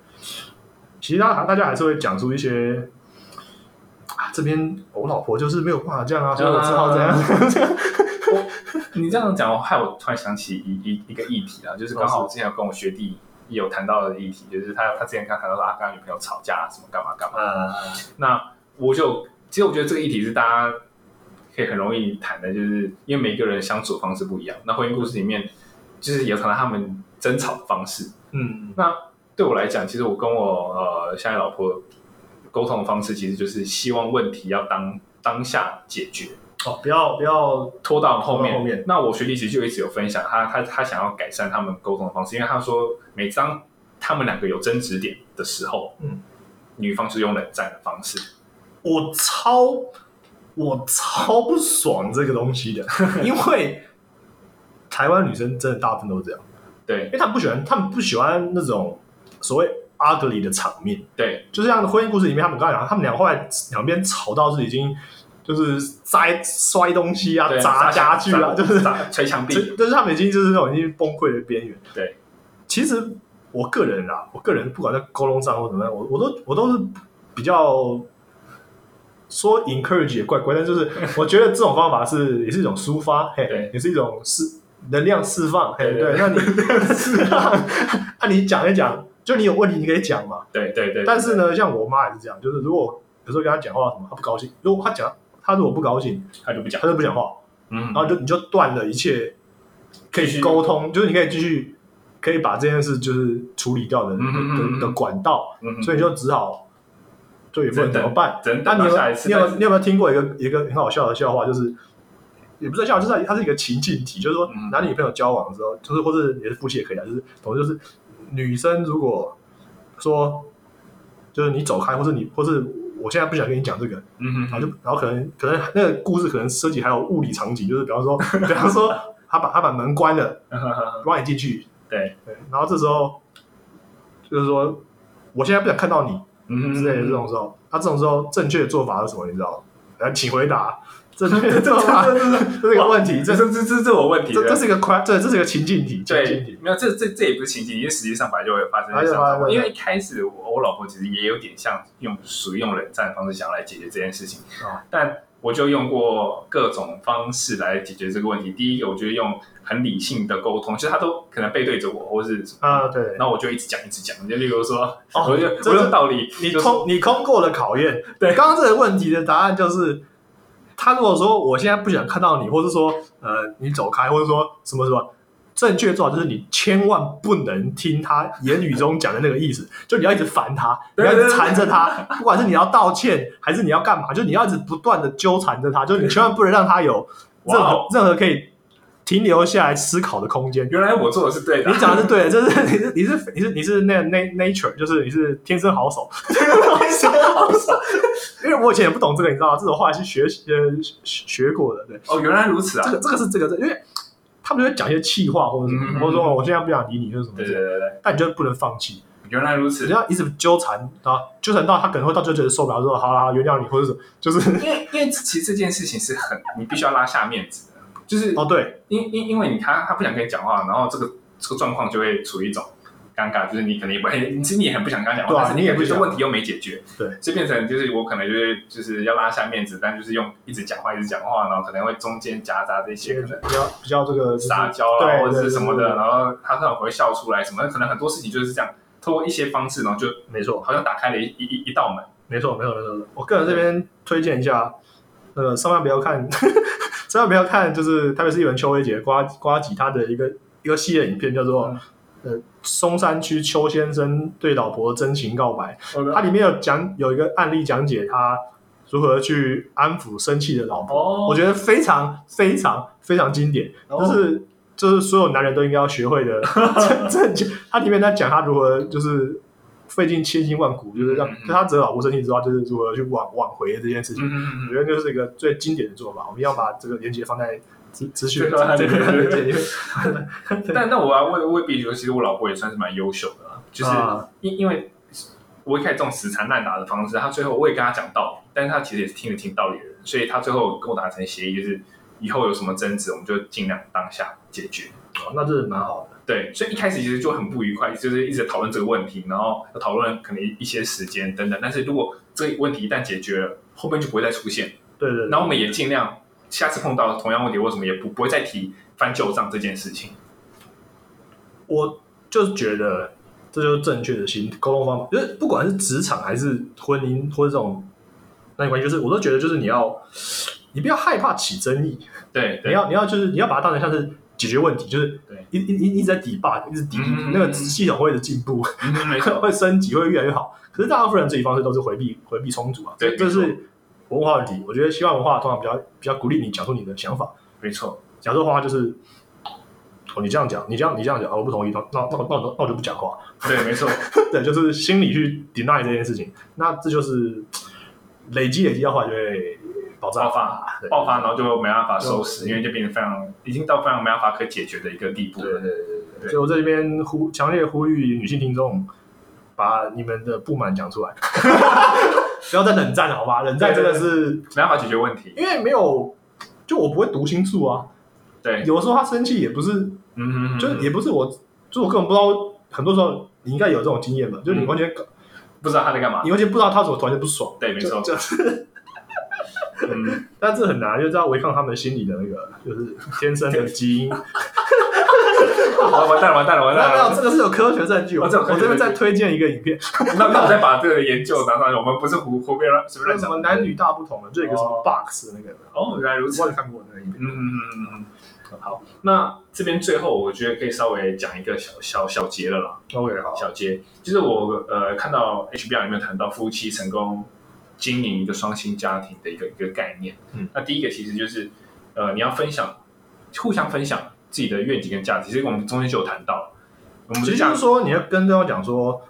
其实大家大家还是会讲出一些。啊，这边我老婆就是没有办法这样啊，所以我只好这样。你这样讲，害我突然想起一一一个议题啊，就是刚好我之前有跟我学弟有谈到的议题，就是他他之前跟他谈到说他跟他女朋友吵架什么干嘛干嘛，啊，那我就其实我觉得这个议题是大家可以很容易谈的，就是因为每一个人相处的方式不一样。那婚姻故事里面，就是有谈到他们争吵的方式。嗯，那对我来讲，其实我跟我呃现在老婆沟通的方式，其实就是希望问题要当当下解决，哦，不要不要，拖到后面。后面。那我学弟其实就一直有分享，他他他想要改善他们沟通的方式，因为他说每当他们两个有争执点的时候，嗯，女方是用冷战的方式，我超我超不爽这个东西的，因为台湾女生真的大部分都是这样，对。因为他们不喜欢，他们不喜欢那种所谓 ugly 的场面，对。就像婚姻故事里面，他们刚才讲，他们俩后来两边吵到是已经就是摔摔东西啊、砸家具啊，就是砸捶墙壁，这就是他们已经就是那种已经崩溃的边缘。对，其实我个人啊，我个人不管在沟通上或怎么样，我我都我都是比较说 encourage 也怪怪，但就是我觉得这种方法是也是一种抒发，嘿，也是一种释能量释放，嘿，对，那你释放，那你讲一讲，就你有问题你可以讲嘛，对对对。但是呢，像我妈也是这样，就是如果有时候跟她讲话什么，她不高兴，如果她讲她如果不高兴，她就不讲，她就不讲话，嗯。然后就你就断了一切可以继续。沟通，就是你可以继续可以把这件事就是处理掉的的的的管道，所以就只好就也不能怎么办。等那你有你有再你有没有听过一个一个很好笑的笑话？就是也不是笑话，就是它是一个情境题，就是说嗯。男女朋友交往的时候，就是或者也是夫妻也可以啊，就是总之就是女生如果说就是你走开，或是你或是我现在不想跟你讲这个，嗯哼，然后就然后可能可能那个故事可能涉及还有物理场景，就是比方说 比方说他把他把门关了，不让你进去，对对，然后这时候就是说我现在不想看到你，嗯之类的这种时候，他这种时候正确的做法是什么？你知道吗？来，请回答。正确的做法，这是一个问题，这这这这这我问题了，这这是一个宽，对这是一个情境题，对题。，没有这这这也不是情景，因为实际上本来就会发生因为一开始我我老婆其实也有点像用属于用冷战的方式想要来解决这件事情，啊但我就用过各种方式来解决这个问题。第一个，我就用很理性的沟通，其实他都可能背对着我，或是啊，对，然后我就一直讲一直讲，就例如说，哦我就这我用道理，就是你通你通过了考验。对刚刚这个问题的答案就是，他如果说我现在不想看到你，或者说呃你走开，或者说什么什么，正确做法就是你千万不能听他言语中讲的那个意思，就你要一直烦他，你要一直缠着他，不管是你要道歉还是你要干嘛，就你要一直不断的纠缠着他，就是你千万不能让他有任何任何可以停留下来思考的空间。原来我做的是对的，你讲的是对的，就是你是你是你是你是那那 na nature，就是你是天生好手，天生好手。因为我以前也不懂这个，你知道吗？这种话是学呃学学过的，对，哦，原来如此啊。这，个这个是这个，因为他们就会讲一些气话或者什么，嗯或者说我现在不想理你，就是什么对对对对，但你就不能放弃，原来如此。你。要一直纠缠啊，纠缠到他可能会到最后觉得受不了，说好了，好原谅你，或者是就是因为因为其实这件事情是很你必须要拉下面子的，就是哦对，因因因为你他他不想跟你讲话，然后这个这个状况就会处于一种尴尬，就是你可能也不会，你其实你也很不想跟他讲话，对啊但是你也不想觉得问题又没解决，对，就变成就是我可能就是就是要拉下面子，但就是用一直讲话一直讲话，然后可能会中间夹杂这些可能比较比较这个就是撒娇啦或者是什么的，然后他可能会笑出来什么，可能很多事情就是这样，通过一些方式，然后就没错。好像打开了一一一一道门。没错，没错，没错。我个人这边推荐一下，那个上班不要看，千万不要看，就是特别是一文邱薇姐瓜瓜吉他的一个一个系列影片，叫做、嗯。呃松山区邱先生对老婆真情告白。它他里面有讲有一个案例讲解他如何去安抚生气的老婆，哦。我觉得非常非常非常经典，哦。就是就是所有男人都应该要学会的正正确。它里面在讲他如何就是费尽千辛万苦，就是让就他惹老婆生气之后，就是如何去挽挽回这件事情。我觉得就是一个最经典的做法。我们要把这个连接放在资资讯对对这个对对连接。但但我要未未必说，其实我老婆也算是蛮优秀的啦，就是啊因因为我一开始这种死缠烂打的方式，他最后我也跟他讲道理，但是他其实也是听得进道理的人，所以他最后跟我达成协议，就是以后有什么争执，我们就尽量当下解决。哦那这是蛮好的。对，所以一开始其实就很不愉快，就是一直讨论这个问题，然后讨论可能一些时间等等。但是如果这个问题一旦解决了，后面就不会再出现。对对对。然后我们也尽量下次碰到同样问题，为什么也不不会再提翻旧账这件事情。我就是觉得这就是正确的心沟通方法，就是不管是职场还是婚姻或者这种那你关系，就是我都觉得就是你要你不要害怕起争议，对对，你要你要就是你要把它当成像是解决问题，就是对一一一一直在 debug，一直嗯那个系统会一直进步，嗯，没错，会升级，会越来越好。可是大部分人自己方式都是回避回避冲突啊，对这这是文化问题。我觉得西方文化通常比较比较鼓励你讲出你的想法，没错，讲这话就是。哦，你这样讲，你这样你这样讲，哦我不同意，那那那那我就那我就不讲话。对，没错，对，就是心里去 deny 这件事情，那这就是累积累积的话就会爆炸爆发爆发，然后就没办法收拾，因为就变得非常，已经到非常没办法可解决的一个地步了。对对对对对，所以我这边呼强烈呼吁女性听众，把你们的不满讲出来，不要再冷战好吧？冷战真的是没办法解决问题。因为没有，就我不会读心术啊。对，有的时候他生气也不是，嗯哼，就是也不是我，就我根本不知道。很多时候你应该有这种经验吧？就是你完全不知道他在干嘛。你完全不知道他怎么突然间不爽。对，没错。就 嗯，但这很难，就是要违抗他们心里的那个，就是天生的基因。完完蛋了，完蛋了，完蛋了没有。这个是有科学证据。我我这边再推荐一个影片，那那我再把这个研究拿上来，我们不是胡胡编乱随便乱什讲。么男女大不同的，就一个什么哦 box 那个，哦，原来如此我。也看过那个影片。嗯嗯嗯嗯好，那这边最后我觉得可以稍微讲一个小小小结了啦。OK，好，小结就是我呃看到 HBR 里面谈到夫妻成功经营一个双薪家庭的一个一个概念。嗯，那第一个其实就是呃你要分享，互相分享自己的愿景跟价值。其实我们中间就有谈到，我们其实就是说你要跟对方讲说，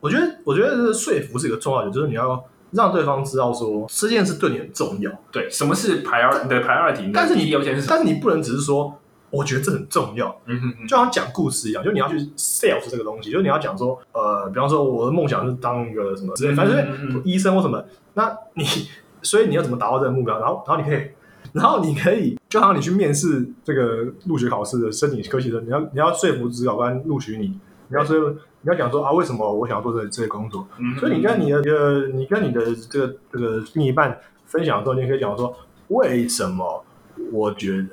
我觉得我觉得这个说服是一个重要的，就是你要让对方知道说这件事对你很重要，对什么是 prior 你的 priority，但是你第一优先是？但是你不能只是说我觉得这很重要，嗯哼哼，就像讲故事一样，就你要去 sales 这个东西，就是你要讲说，呃，比方说我的梦想是当一个什么之类，反正医生或什么，那你所以你要怎么达到这个目标？然后然后你可以，然后你可以，就好像你去面试这个入学考试的申请科系的，你要你要说服指导官录取你，你要说你要讲说啊，为什么我想要做这这些工作？嗯所以你跟你的呃，你跟你的这个这个另一半分享的时候，你可以讲说，为什么我觉得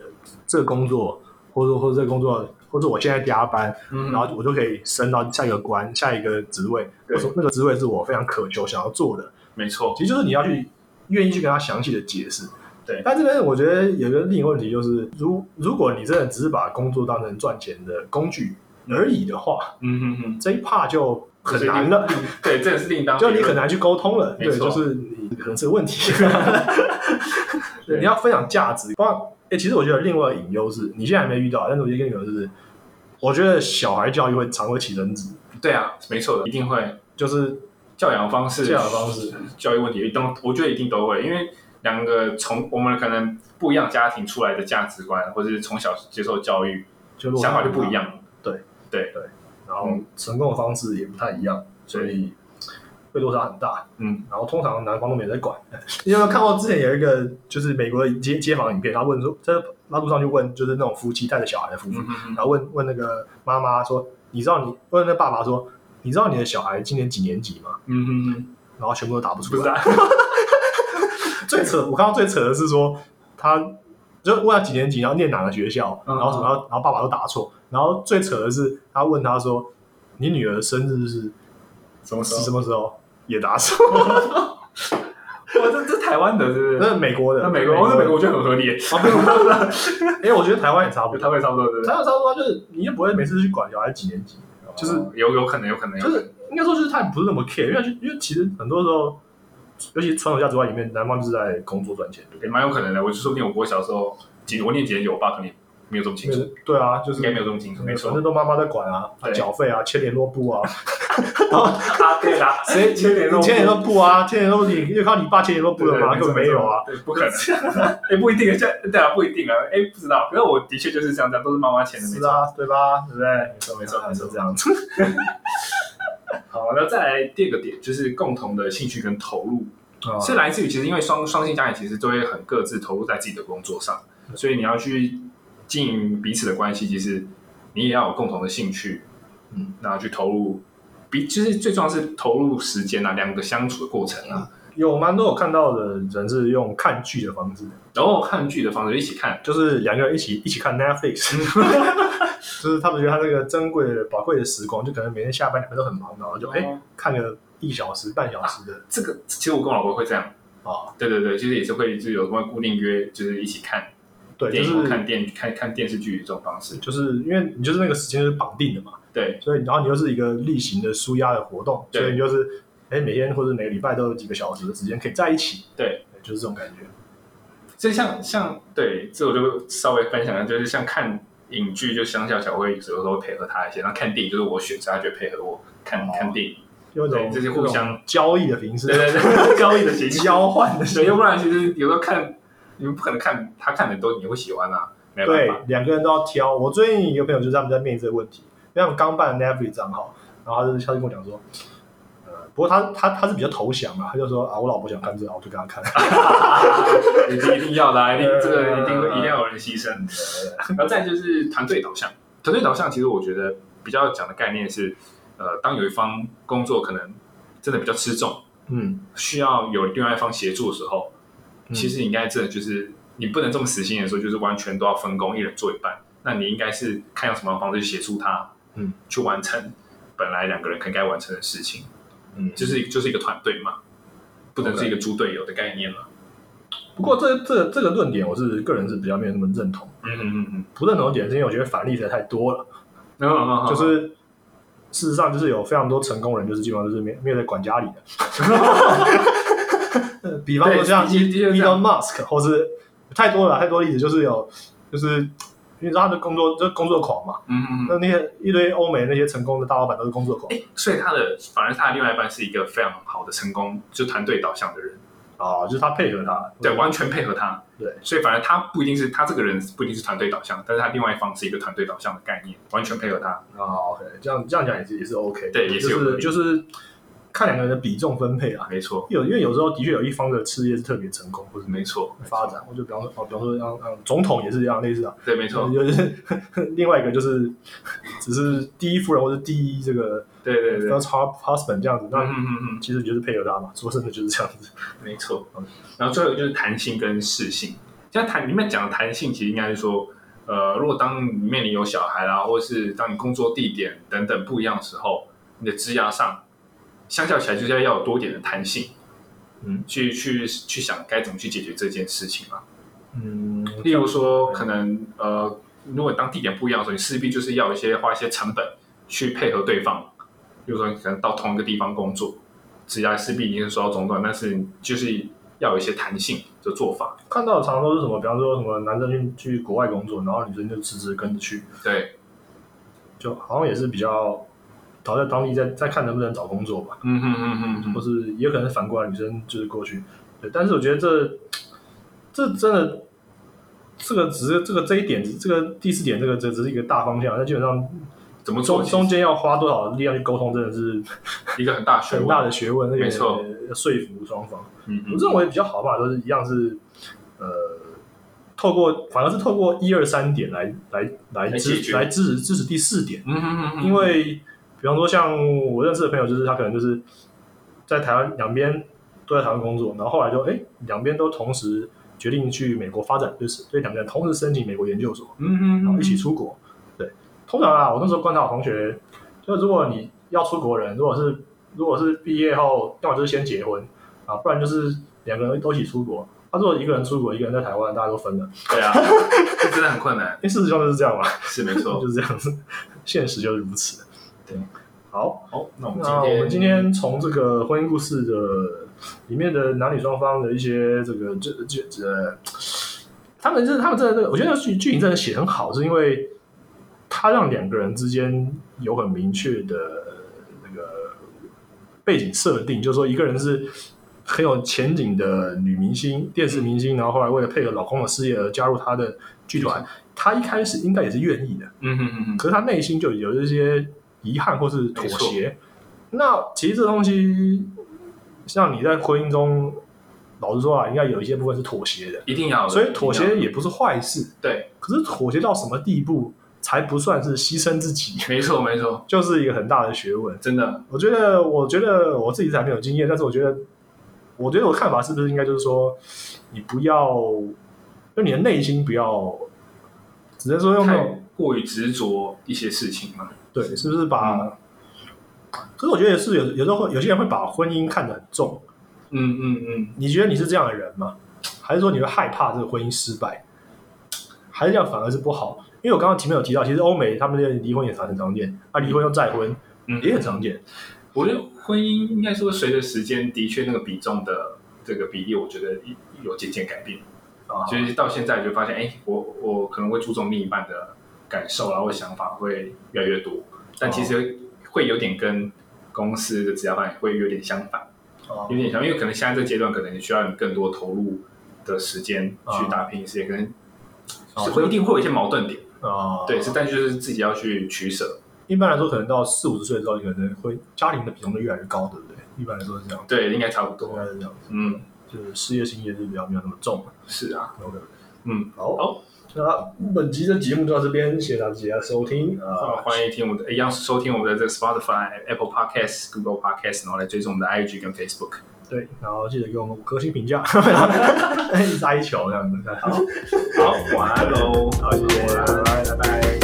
这个工作，或者或者这个工作，或者我现在加班，嗯然后我就可以升到下一个官、下一个职位，那个职位是我非常渴求想要做的。没错，其实就是你要去愿意去跟他详细的解释。对但这边我觉得有一个另一个问题就是，如如果你真的只是把工作当成赚钱的工具而已的话，嗯哼哼，这一 part 就很难了。对，这也是另当就你很难去沟通了，对，就是你可能是个问题。对，你要分享价值。包其实我觉得另外一个隐忧是，你现在还没遇到，但是我觉得跟你讲就是，我觉得小孩教育会常会起争执，对啊，没错的，一定会。就是教养方式、教养方式、教育问题，等我觉得一定都会，因为两个从我们可能不一样家庭出来的价值观，或者是从小接受教育，就想法就不一样。对对对，然后成功的方式也不太一样，所以会落差很大。嗯，然后通常男方都没在管。你有没有看过之前有一个就是美国的街街访影片，他问说，在拉路上就问，就是那种夫妻带着小孩的夫妇，嗯嗯然后问问那个妈妈说，你知道你问那爸爸说，你知道你的小孩今年几年级吗？嗯嗯嗯，然后全部都答不出来。啊，最扯，我看到最扯的是说，他就问他几年级，然后念哪个学校，嗯然后什么，然后爸爸都答错。然后最扯的是，他问他说，你女儿生日是什么时是什？么时候？也打错。哇，这这台湾的，是不是？那是美国的，那美国，哦，那美国我觉得很合理，啊，不是不是不是，因为 我觉得台湾也差不多台多，湾差不多，对不对？台湾差不多，就是你也不会每次去管小孩几年级，就是哦有有可能，有可能，就是应该说就是他也不是那么 care，因为就因为其实很多时候，尤其传统价值观里面，男方就是在工作赚钱，也蛮有可能的。我就说不定我我小时候几我念几年级，我爸可能没有这么清楚，对？啊，就是应该没有这么清楚，没错反。正都妈妈在管啊，缴费啊，签联络簿啊，啊，对啦，谁签联络簿签联络簿啊，签联络簿你因为靠你爸签联络簿了吗，根本没有啊，对，不可能，哎，不一定，这对啊，不一定啊，哎，不知道，可是我的确就是这样，这样都是妈妈签的，没错。是啊，对吧？对不对？没错，没错，没错是。这样子。好，那再来第二个点就是共同的兴趣跟投入，啊是来自于其实因为双双性家庭其实都会很各自投入在自己的工作上，所以你要去经营彼此的关系，其实你也要有共同的兴趣，嗯，然后去投入比，就是最重要是投入时间啊，两个相处的过程啊，有蛮多我看到的人是用看剧的方式，然后看剧的方式一起看，就是两个人一起一起看 Netflix，就是他们觉得他这个珍贵的宝贵的时光，就可能每天下班两个都很忙，然后就哎、哦看个一小时半小时的这个其实我跟我老婆会这样，啊，对对对，其实也是会就有什么固定约，就是一起看对，就是看电看看电视剧这种方式，就是因为你就是那个时间是绑定的嘛，对所以然后你又是一个例行的舒压的活动，对所以你就是哎每天或者每个礼拜都有几个小时的时间可以在一起，对。就是这种感觉。所以像像对，这我就稍微分享一下，就是像看影剧，就相较起来，会有时候会配合他一些；然后看电影，就是我选择，他就会配合我看、哦看电影。用一种对这是互相交易的形式，对对对，交易的形式。交换的形对，式要不然其实有时候看，你们不可能看他看的都你会喜欢啊，没办对法。，两个人都要挑。我最近一个朋友就是他们在面临这个问题，因为他们刚办 Netflix 账号，然后他就他就跟我讲说，呃，不过他他他是比较投降啊，他就说啊，我老婆想看这个，我就给她看。一定一定要的、啊，一定这个一定会一定要有人牺牲。然后再就是团队导向，团队导向其实我觉得比较讲的概念是，呃，当有一方工作可能真的比较吃重，嗯，需要有另外一方协助的时候，嗯其实你应该真的就是你不能这么死心的说，就是完全都要分工，一人做一半。那你应该是看用什么方式去协助他，嗯，去完成本来两个人可能该完成的事情，嗯，就是就是一个团队嘛，不能是一个猪队友的概念了。不过这这这个论点，我是个人是比较没有那么认同。嗯嗯嗯嗯，不认同的点是因为我觉得反例实在太多了，嗯嗯嗯，就是事实上就是有非常多成功人，就是基本上就是没没有在管家里的。呃 比方说像对的确的确是这样。Elon Musk，或是太多了，太多例子，就是有就是因为他的工作就是工作狂嘛，嗯嗯嗯。那那些一堆欧美那些成功的大老板都是工作狂。哎，所以他的反而他的另外一半是一个非常好的成功，就团队导向的人，哦，就是他配合他，对，完全配合他，对，所以反而他不一定是他这个人不一定是团队导向，但是他另外一方是一个团队导向的概念，完全配合他，哦，OK，这样这样讲也是也是 OK，对也是有就是就是看两个人的比重分配啊。没错，有因为有时候的确有一方的事业是特别成功，或者没错，发展，我就比方说哦，比方说像像总统也是一样类似啊，对，没错，就是 另外一个就是 只是第一夫人或者第一这个对对对，first husband 这样子，那嗯嗯嗯嗯，其实你就是配合他嘛，说真的就是这样子。没错。然后最后一个就是弹性跟适性。像弹里面讲的弹性，其实应该是说，呃，如果当你面临有小孩啦，或是当你工作地点等等不一样的时候，你的职涯上，相较起来就是要要有多一点的弹性，嗯去去去想该怎么去解决这件事情嘛。嗯，例如说，可能呃，如果当地点不一样的时候，你势必就是要一些花一些成本去配合对方。比如说，你可能到同一个地方工作，职涯势必已经是受到中断，但是就是要有一些弹性的做法。看到的常常都是什么，比方说什么男生去去国外工作，然后女生就辞职跟着去，对，就好像也是比较。倒在当地再再看能不能找工作吧，嗯哼嗯哼或是也有可能反过来女生就是过去，对，但是我觉得这这真的这个只是这个这一点，这个第四点这个这只是一个大方向，那基本上怎么做中中间要花多少力量去沟通，真的是一个很大学很，大的学问，那个没错要说服双方。嗯嗯我认为比较好的办法都是一样是，呃，透过反而是透过一二三点来来来支来支持支持第四点，嗯哼嗯哼，因为比方说像我认识的朋友，就是他可能就是在台湾两边都在台湾工作，然后后来就哎两边都同时决定去美国发展，就是所以两个人同时申请美国研究所，嗯嗯，然后一起出国。对，通常啊，我那时候观察我同学，就如果你要出国人，如果是如果是毕业后，要么就是先结婚啊，不然就是两个人都一起出国。他、如果一个人出国，一个人在台湾，大家都分了。对啊，这真的很困难，因为事实上就是这样嘛，是没错 就。是这样子，现实就是如此。对，好，好，那我们那我们今今天天从这个婚姻故事的里面的男女双方的一些这个这这这，他们真的他们真的这个，我觉得剧剧情真的写得很好，是因为他让两个人之间有很明确的那个背景设定，就是说一个人是很有前景的女明星、电视明星，然后后来为了配合老公的事业而加入他的剧团。他一开始应该也是愿意的，嗯哼嗯哼，可是他内心就有一些遗憾或是妥协。那其实这东西，像你在婚姻中，老实说啊，应该有一些部分是妥协的，一定要的，所以妥协也不是坏事。对，可是妥协到什么地步才不算是牺牲自己，没错没错，就是一个很大的学问。真的，我觉得，我觉得我自己是还没有经验，但是我觉得，我觉得我看法是不是应该就是说，你不要，就你的内心不要，只能说用那种太过于执着一些事情嘛。对，是不是把？可是我觉得也是有有时候会有些人会把婚姻看得很重。嗯嗯嗯，你觉得你是这样的人吗？还是说你会害怕这个婚姻失败？还是这样反而是不好？因为我刚刚前面有提到，其实欧美他们的离婚也常很常见，啊，离婚又再婚嗯也很常见。我觉得婚姻应该说随着时间，的确那个比重的这个比例，我觉得有渐渐改变。啊，就是到现在就发现，哎，我我可能会注重另一半的感受啊，或想法会越来越多，但其实会有点跟公司的职业发展会有点相反，哦。有点像，因为可能现在这个阶段可能你需要你更多投入的时间去打拼事业，可能哦是会一定会有一些矛盾点，啊，对，是，但就是自己要去取舍，一般来说，可能到四五十岁之后，你可能会家庭的比重就越来越高，对不对？一般来说是这样，对，应该差不多。应多，该是这样子，嗯，就是事业心也是比较没有那么重。是啊，OK，嗯，好，好，那本集的节目就到这边，谢谢大家收听啊、呃！欢迎听我们的，一样收听我们的这个 Spotify、Apple Podcast、Google Podcast，然后来追踪我们的 IG 跟 Facebook。对，然后记得给我们五颗星评价，哀求这样子。好，好，晚安喽！好，谢谢，拜拜，拜拜。